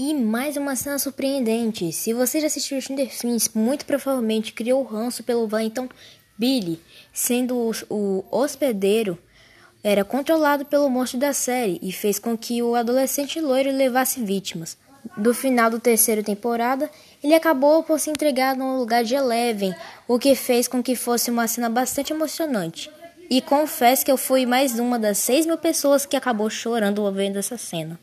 E mais uma cena surpreendente. Se você já assistiu Stranger Things, muito provavelmente criou ranço pelo Wellington então, Billy, sendo o, hospedeiro era controlado pelo monstro da série e fez com que o adolescente loiro levasse vítimas. Do final do terceira temporada, ele acabou por se entregar no lugar de Eleven, o que fez com que fosse uma cena bastante emocionante. E confesso que eu fui mais uma das 6 mil pessoas que acabou chorando ao vendo essa cena.